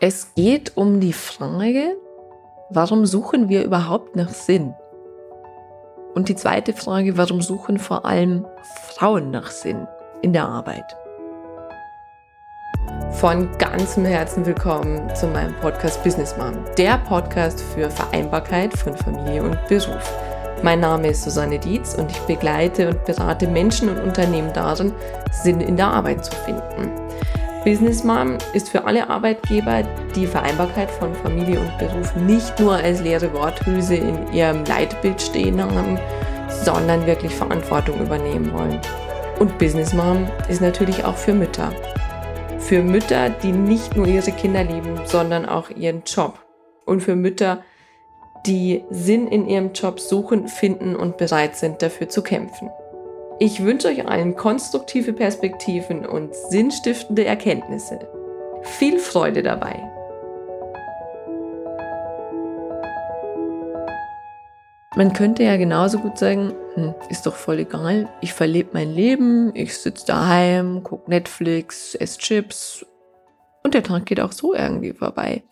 Es geht um die Frage, warum suchen wir überhaupt nach Sinn? Und die zweite Frage, warum suchen vor allem Frauen nach Sinn in der Arbeit? Von ganzem Herzen willkommen zu meinem Podcast Business Mom, der Podcast für Vereinbarkeit von Familie und Beruf. Mein Name ist Susanne Dietz und ich begleite und berate Menschen und Unternehmen darin, Sinn in der Arbeit zu finden. Business Mom ist für alle Arbeitgeber die Vereinbarkeit von Familie und Beruf nicht nur als leere Worthülse in ihrem Leitbild stehen haben, sondern wirklich Verantwortung übernehmen wollen. Und Business Mom ist natürlich auch für Mütter. Für Mütter, die nicht nur ihre Kinder lieben, sondern auch ihren Job. Und für Mütter, die Sinn in ihrem Job suchen, finden und bereit sind, dafür zu kämpfen. Ich wünsche euch allen konstruktive Perspektiven und sinnstiftende Erkenntnisse. Viel Freude dabei! Man könnte ja genauso gut sagen, hm, ist doch voll egal, ich verlebe mein Leben, ich sitze daheim, guck Netflix, esse Chips und der Tag geht auch so irgendwie vorbei.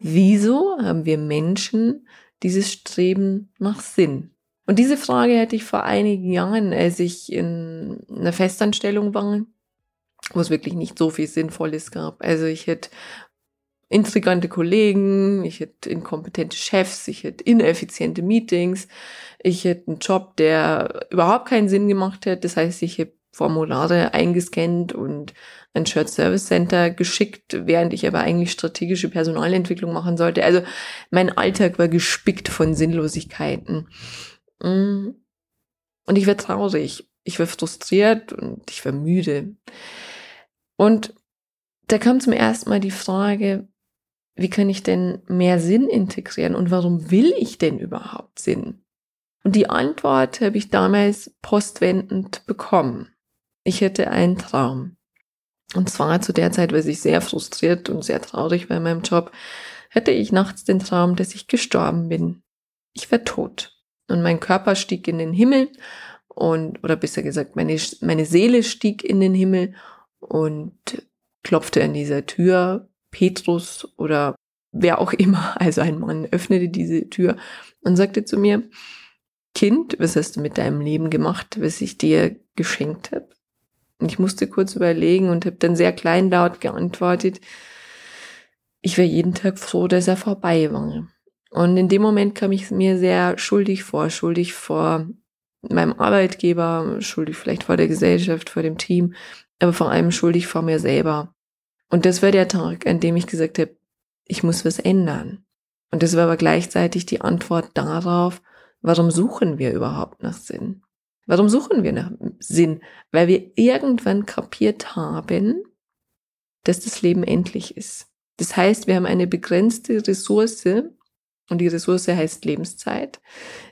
Wieso haben wir Menschen dieses Streben nach Sinn? Und diese Frage hätte ich vor einigen Jahren, als ich in einer Festanstellung war, wo es wirklich nicht so viel Sinnvolles gab. Also ich hätte intrigante Kollegen, ich hätte inkompetente Chefs, ich hätte ineffiziente Meetings, ich hätte einen Job, der überhaupt keinen Sinn gemacht hätte. Das heißt, ich hätte Formulare eingescannt und ein Shared Service Center geschickt, während ich aber eigentlich strategische Personalentwicklung machen sollte. Also mein Alltag war gespickt von Sinnlosigkeiten. Mm. Und ich war traurig, ich war frustriert und ich war müde. Und da kam zum ersten Mal die Frage, wie kann ich denn mehr Sinn integrieren und warum will ich denn überhaupt Sinn? Und die Antwort habe ich damals postwendend bekommen. Ich hätte einen Traum. Und zwar zu der Zeit, weil ich sehr frustriert und sehr traurig war in meinem Job, hatte ich nachts den Traum, dass ich gestorben bin. Ich war tot. Und mein Körper stieg in den Himmel und, oder besser gesagt, meine, meine Seele stieg in den Himmel und klopfte an dieser Tür. Petrus oder wer auch immer, also ein Mann, öffnete diese Tür und sagte zu mir, Kind, was hast du mit deinem Leben gemacht, was ich dir geschenkt habe? Und ich musste kurz überlegen und habe dann sehr kleinlaut geantwortet, ich wäre jeden Tag froh, dass er vorbei war. Und in dem Moment kam ich mir sehr schuldig vor, schuldig vor meinem Arbeitgeber, schuldig vielleicht vor der Gesellschaft, vor dem Team, aber vor allem schuldig vor mir selber. Und das war der Tag, an dem ich gesagt habe, ich muss was ändern. Und das war aber gleichzeitig die Antwort darauf, warum suchen wir überhaupt nach Sinn? Warum suchen wir nach Sinn? Weil wir irgendwann kapiert haben, dass das Leben endlich ist. Das heißt, wir haben eine begrenzte Ressource, und die Ressource heißt Lebenszeit,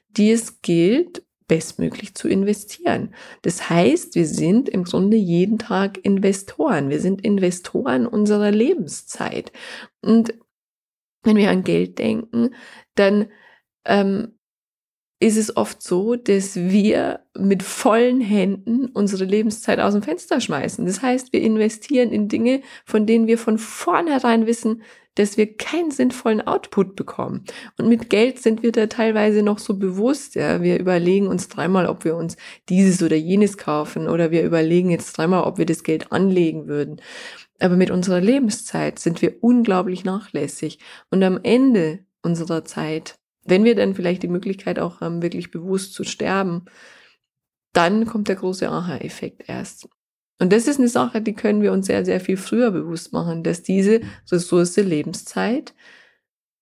die es gilt, bestmöglich zu investieren. Das heißt, wir sind im Grunde jeden Tag Investoren. Wir sind Investoren unserer Lebenszeit. Und wenn wir an Geld denken, dann ähm, ist es oft so, dass wir mit vollen Händen unsere Lebenszeit aus dem Fenster schmeißen. Das heißt, wir investieren in Dinge, von denen wir von vornherein wissen, dass wir keinen sinnvollen Output bekommen. Und mit Geld sind wir da teilweise noch so bewusst. Ja, wir überlegen uns dreimal, ob wir uns dieses oder jenes kaufen oder wir überlegen jetzt dreimal, ob wir das Geld anlegen würden. Aber mit unserer Lebenszeit sind wir unglaublich nachlässig. Und am Ende unserer Zeit, wenn wir dann vielleicht die Möglichkeit auch haben, wirklich bewusst zu sterben, dann kommt der große Aha-Effekt erst. Und das ist eine Sache, die können wir uns sehr, sehr viel früher bewusst machen, dass diese Ressource Lebenszeit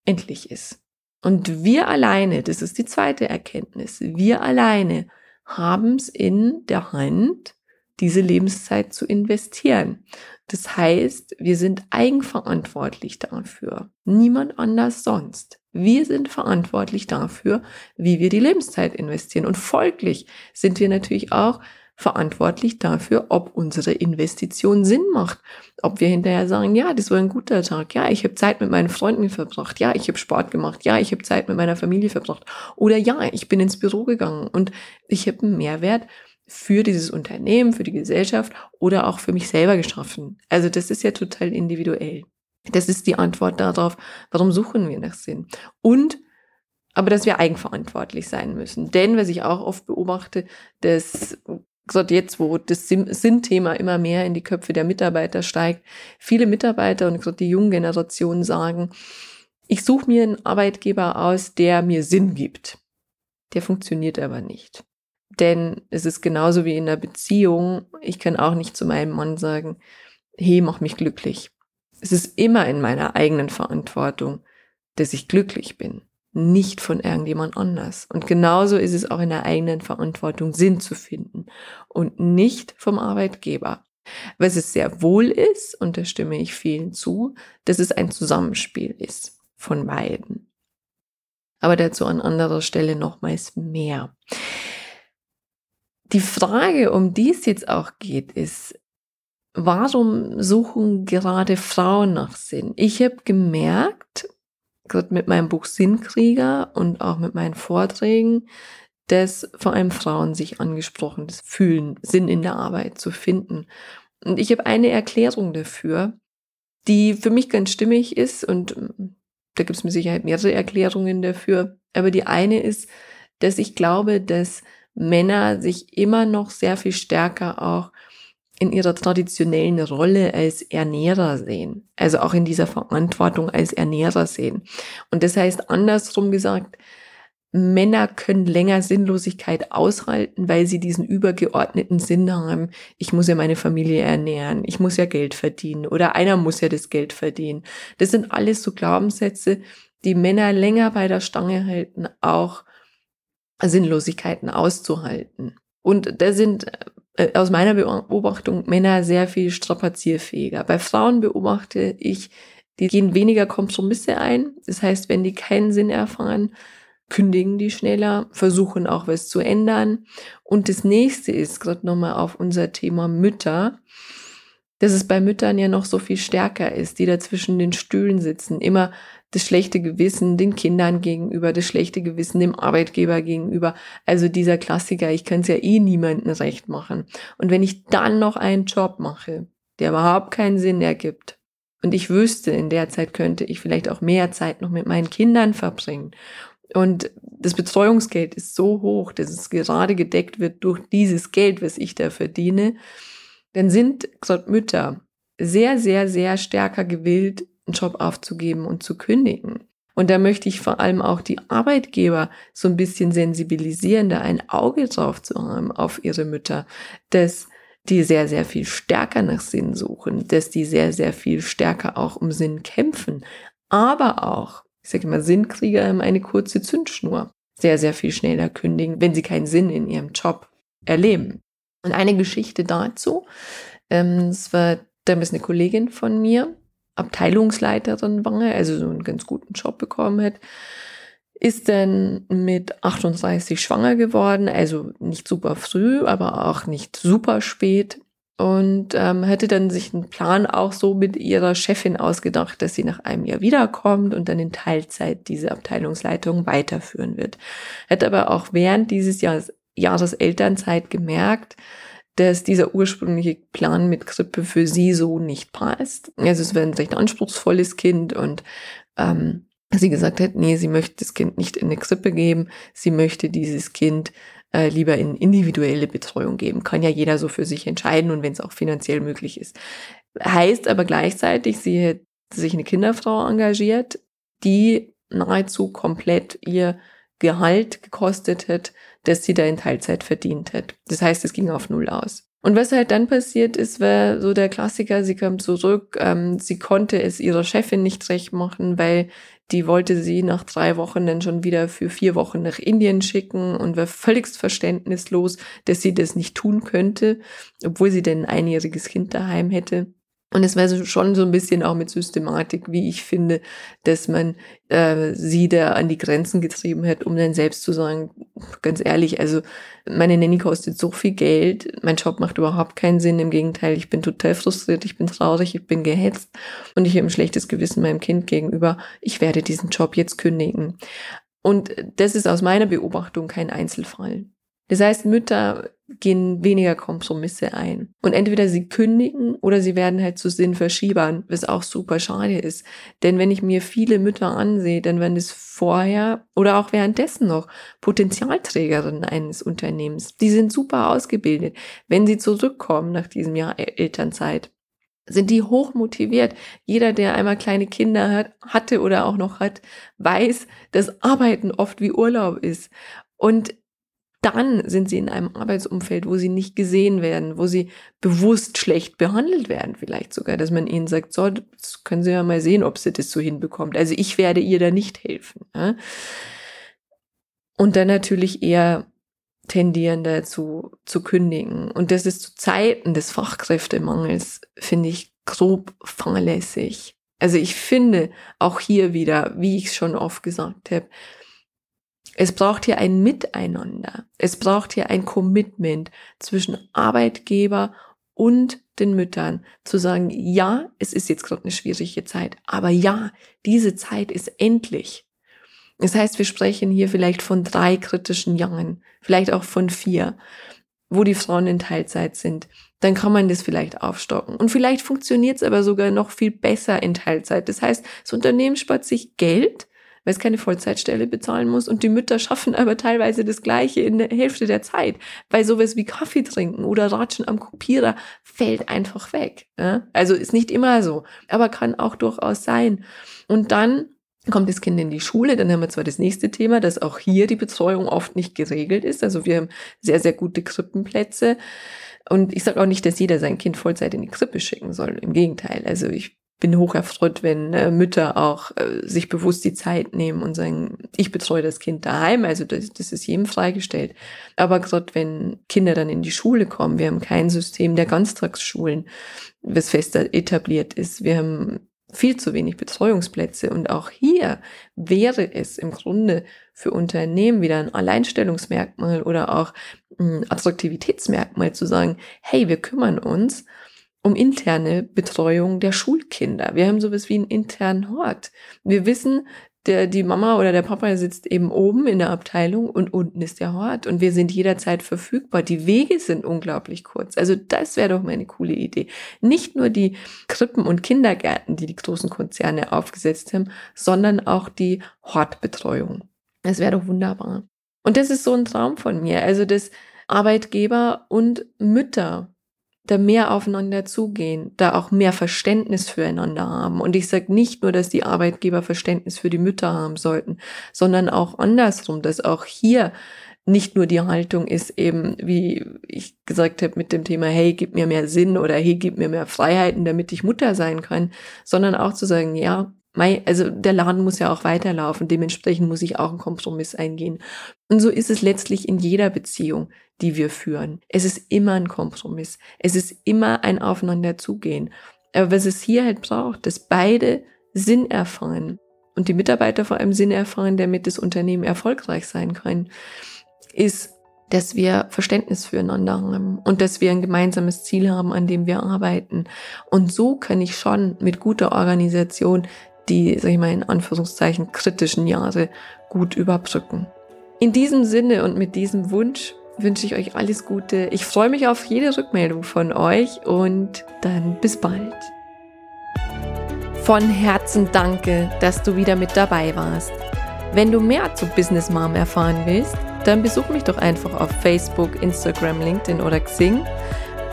endlich ist. Und wir alleine, das ist die zweite Erkenntnis, wir alleine haben es in der Hand, diese Lebenszeit zu investieren. Das heißt, wir sind eigenverantwortlich dafür. Niemand anders sonst. Wir sind verantwortlich dafür, wie wir die Lebenszeit investieren. Und folglich sind wir natürlich auch verantwortlich dafür, ob unsere Investition Sinn macht. Ob wir hinterher sagen, ja, das war ein guter Tag, ja, ich habe Zeit mit meinen Freunden verbracht, ja, ich habe Sport gemacht, ja, ich habe Zeit mit meiner Familie verbracht oder ja, ich bin ins Büro gegangen und ich habe einen Mehrwert für dieses Unternehmen, für die Gesellschaft oder auch für mich selber geschaffen. Also das ist ja total individuell. Das ist die Antwort darauf, warum suchen wir nach Sinn. Und aber dass wir eigenverantwortlich sein müssen. Denn, was ich auch oft beobachte, dass gesagt, jetzt, wo das Sinnthema immer mehr in die Köpfe der Mitarbeiter steigt, viele Mitarbeiter und gesagt, die jungen Generationen sagen, ich suche mir einen Arbeitgeber aus, der mir Sinn gibt. Der funktioniert aber nicht. Denn es ist genauso wie in einer Beziehung. Ich kann auch nicht zu meinem Mann sagen, hey, mach mich glücklich. Es ist immer in meiner eigenen Verantwortung, dass ich glücklich bin, nicht von irgendjemand anders. Und genauso ist es auch in der eigenen Verantwortung, Sinn zu finden und nicht vom Arbeitgeber. Was es sehr wohl ist, und da stimme ich vielen zu, dass es ein Zusammenspiel ist von beiden. Aber dazu an anderer Stelle nochmals mehr. Die Frage, um die es jetzt auch geht, ist, warum suchen gerade Frauen nach Sinn? Ich habe gemerkt, gerade mit meinem Buch Sinnkrieger und auch mit meinen Vorträgen, dass vor allem Frauen sich angesprochen fühlen, Sinn in der Arbeit zu finden. Und ich habe eine Erklärung dafür, die für mich ganz stimmig ist und ähm, da gibt es mit Sicherheit mehrere Erklärungen dafür. Aber die eine ist, dass ich glaube, dass Männer sich immer noch sehr viel stärker auch in ihrer traditionellen Rolle als Ernährer sehen. Also auch in dieser Verantwortung als Ernährer sehen. Und das heißt andersrum gesagt, Männer können länger Sinnlosigkeit aushalten, weil sie diesen übergeordneten Sinn haben. Ich muss ja meine Familie ernähren, ich muss ja Geld verdienen oder einer muss ja das Geld verdienen. Das sind alles so Glaubenssätze, die Männer länger bei der Stange halten, auch Sinnlosigkeiten auszuhalten. Und da sind aus meiner Beobachtung Männer sehr viel strapazierfähiger. Bei Frauen beobachte ich, die gehen weniger Kompromisse ein. Das heißt, wenn die keinen Sinn erfahren, kündigen die schneller, versuchen auch was zu ändern. Und das nächste ist gerade nochmal auf unser Thema Mütter, dass es bei Müttern ja noch so viel stärker ist, die da zwischen den Stühlen sitzen, immer das schlechte Gewissen den Kindern gegenüber, das schlechte Gewissen dem Arbeitgeber gegenüber. Also dieser Klassiker, ich kann es ja eh niemandem recht machen. Und wenn ich dann noch einen Job mache, der überhaupt keinen Sinn ergibt, und ich wüsste, in der Zeit könnte ich vielleicht auch mehr Zeit noch mit meinen Kindern verbringen. Und das Betreuungsgeld ist so hoch, dass es gerade gedeckt wird durch dieses Geld, was ich da verdiene. Dann sind gesagt, Mütter sehr, sehr, sehr stärker gewillt, einen Job aufzugeben und zu kündigen. Und da möchte ich vor allem auch die Arbeitgeber so ein bisschen sensibilisieren, da ein Auge drauf zu haben auf ihre Mütter, dass die sehr, sehr viel stärker nach Sinn suchen, dass die sehr, sehr viel stärker auch um Sinn kämpfen, aber auch, ich sage immer, Sinnkrieger haben eine kurze Zündschnur, sehr, sehr viel schneller kündigen, wenn sie keinen Sinn in ihrem Job erleben. Und eine Geschichte dazu, ähm, es war damals eine Kollegin von mir, Abteilungsleiterin war, also so einen ganz guten Job bekommen hat, ist dann mit 38 schwanger geworden, also nicht super früh, aber auch nicht super spät und ähm, hatte dann sich einen Plan auch so mit ihrer Chefin ausgedacht, dass sie nach einem Jahr wiederkommt und dann in Teilzeit diese Abteilungsleitung weiterführen wird. Hat aber auch während dieses Jahres, Jahres Elternzeit gemerkt, dass dieser ursprüngliche Plan mit Krippe für sie so nicht passt. Also es wäre ein recht anspruchsvolles Kind und ähm, sie gesagt hat, nee, sie möchte das Kind nicht in eine Krippe geben, sie möchte dieses Kind äh, lieber in individuelle Betreuung geben. Kann ja jeder so für sich entscheiden und wenn es auch finanziell möglich ist. Heißt aber gleichzeitig, sie hat sich eine Kinderfrau engagiert, die nahezu komplett ihr Gehalt gekostet hat, das sie da in Teilzeit verdient hat. Das heißt, es ging auf Null aus. Und was halt dann passiert ist, war so der Klassiker, sie kam zurück, ähm, sie konnte es ihrer Chefin nicht recht machen, weil die wollte sie nach drei Wochen dann schon wieder für vier Wochen nach Indien schicken und war völligst verständnislos, dass sie das nicht tun könnte, obwohl sie denn ein einjähriges Kind daheim hätte. Und es so schon so ein bisschen auch mit Systematik, wie ich finde, dass man äh, sie da an die Grenzen getrieben hat, um dann selbst zu sagen, ganz ehrlich, also meine Nanny kostet so viel Geld, mein Job macht überhaupt keinen Sinn, im Gegenteil, ich bin total frustriert, ich bin traurig, ich bin gehetzt und ich habe ein schlechtes Gewissen meinem Kind gegenüber, ich werde diesen Job jetzt kündigen. Und das ist aus meiner Beobachtung kein Einzelfall. Das heißt, Mütter gehen weniger Kompromisse ein. Und entweder sie kündigen oder sie werden halt zu Sinnverschiebern, was auch super schade ist. Denn wenn ich mir viele Mütter ansehe, dann werden es vorher oder auch währenddessen noch Potenzialträgerinnen eines Unternehmens. Die sind super ausgebildet. Wenn sie zurückkommen nach diesem Jahr Elternzeit, sind die hoch motiviert. Jeder, der einmal kleine Kinder hat, hatte oder auch noch hat, weiß, dass Arbeiten oft wie Urlaub ist. Und dann sind sie in einem Arbeitsumfeld, wo sie nicht gesehen werden, wo sie bewusst schlecht behandelt werden, vielleicht sogar, dass man ihnen sagt, so, das können Sie ja mal sehen, ob sie das so hinbekommt. Also ich werde ihr da nicht helfen. Ja? Und dann natürlich eher tendieren dazu zu kündigen. Und das ist zu Zeiten des Fachkräftemangels, finde ich, grob fahrlässig. Also ich finde auch hier wieder, wie ich es schon oft gesagt habe, es braucht hier ein Miteinander. Es braucht hier ein Commitment zwischen Arbeitgeber und den Müttern zu sagen, ja, es ist jetzt gerade eine schwierige Zeit, aber ja, diese Zeit ist endlich. Das heißt, wir sprechen hier vielleicht von drei kritischen Jahren, vielleicht auch von vier, wo die Frauen in Teilzeit sind. Dann kann man das vielleicht aufstocken. Und vielleicht funktioniert es aber sogar noch viel besser in Teilzeit. Das heißt, das Unternehmen spart sich Geld, weil es keine Vollzeitstelle bezahlen muss. Und die Mütter schaffen aber teilweise das Gleiche in der Hälfte der Zeit, weil sowas wie Kaffee trinken oder Ratschen am Kopierer fällt einfach weg. Ja? Also ist nicht immer so, aber kann auch durchaus sein. Und dann kommt das Kind in die Schule, dann haben wir zwar das nächste Thema, dass auch hier die Betreuung oft nicht geregelt ist. Also wir haben sehr, sehr gute Krippenplätze. Und ich sage auch nicht, dass jeder sein Kind Vollzeit in die Krippe schicken soll. Im Gegenteil. Also ich bin hoch erfreut, wenn äh, Mütter auch äh, sich bewusst die Zeit nehmen und sagen, ich betreue das Kind daheim, also das, das ist jedem freigestellt. Aber gerade wenn Kinder dann in die Schule kommen, wir haben kein System der Ganztagsschulen, was fest etabliert ist. Wir haben viel zu wenig Betreuungsplätze. Und auch hier wäre es im Grunde für Unternehmen wieder ein Alleinstellungsmerkmal oder auch ein Attraktivitätsmerkmal zu sagen, hey, wir kümmern uns um interne Betreuung der Schulkinder. Wir haben sowas wie einen internen Hort. Wir wissen, der, die Mama oder der Papa sitzt eben oben in der Abteilung und unten ist der Hort und wir sind jederzeit verfügbar. Die Wege sind unglaublich kurz. Also das wäre doch mal eine coole Idee. Nicht nur die Krippen und Kindergärten, die die großen Konzerne aufgesetzt haben, sondern auch die Hortbetreuung. Das wäre doch wunderbar. Und das ist so ein Traum von mir. Also, dass Arbeitgeber und Mütter da mehr aufeinander zugehen, da auch mehr Verständnis füreinander haben. Und ich sage nicht nur, dass die Arbeitgeber Verständnis für die Mütter haben sollten, sondern auch andersrum, dass auch hier nicht nur die Haltung ist eben, wie ich gesagt habe, mit dem Thema, hey, gib mir mehr Sinn oder hey, gib mir mehr Freiheiten, damit ich Mutter sein kann, sondern auch zu sagen, ja, also der Laden muss ja auch weiterlaufen, dementsprechend muss ich auch einen Kompromiss eingehen. Und so ist es letztlich in jeder Beziehung, die wir führen. Es ist immer ein Kompromiss. Es ist immer ein Aufeinander zugehen. Aber was es hier halt braucht, dass beide Sinn erfahren und die Mitarbeiter vor allem Sinn erfahren, damit das Unternehmen erfolgreich sein kann, ist, dass wir Verständnis füreinander haben und dass wir ein gemeinsames Ziel haben, an dem wir arbeiten. Und so kann ich schon mit guter Organisation die, sag ich mal, in Anführungszeichen kritischen Jahre gut überbrücken. In diesem Sinne und mit diesem Wunsch wünsche ich euch alles Gute. Ich freue mich auf jede Rückmeldung von euch und dann bis bald. Von Herzen danke, dass du wieder mit dabei warst. Wenn du mehr zu Business Mom erfahren willst, dann besuch mich doch einfach auf Facebook, Instagram, LinkedIn oder Xing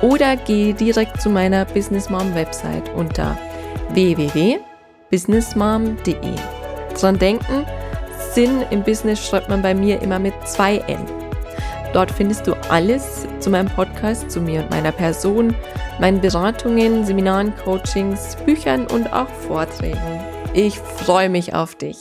oder geh direkt zu meiner Business Mom Website unter www.businessmom.de. Dran denken, Sinn im Business schreibt man bei mir immer mit zwei N. Dort findest du alles zu meinem Podcast, zu mir und meiner Person, meinen Beratungen, Seminaren, Coachings, Büchern und auch Vorträgen. Ich freue mich auf dich.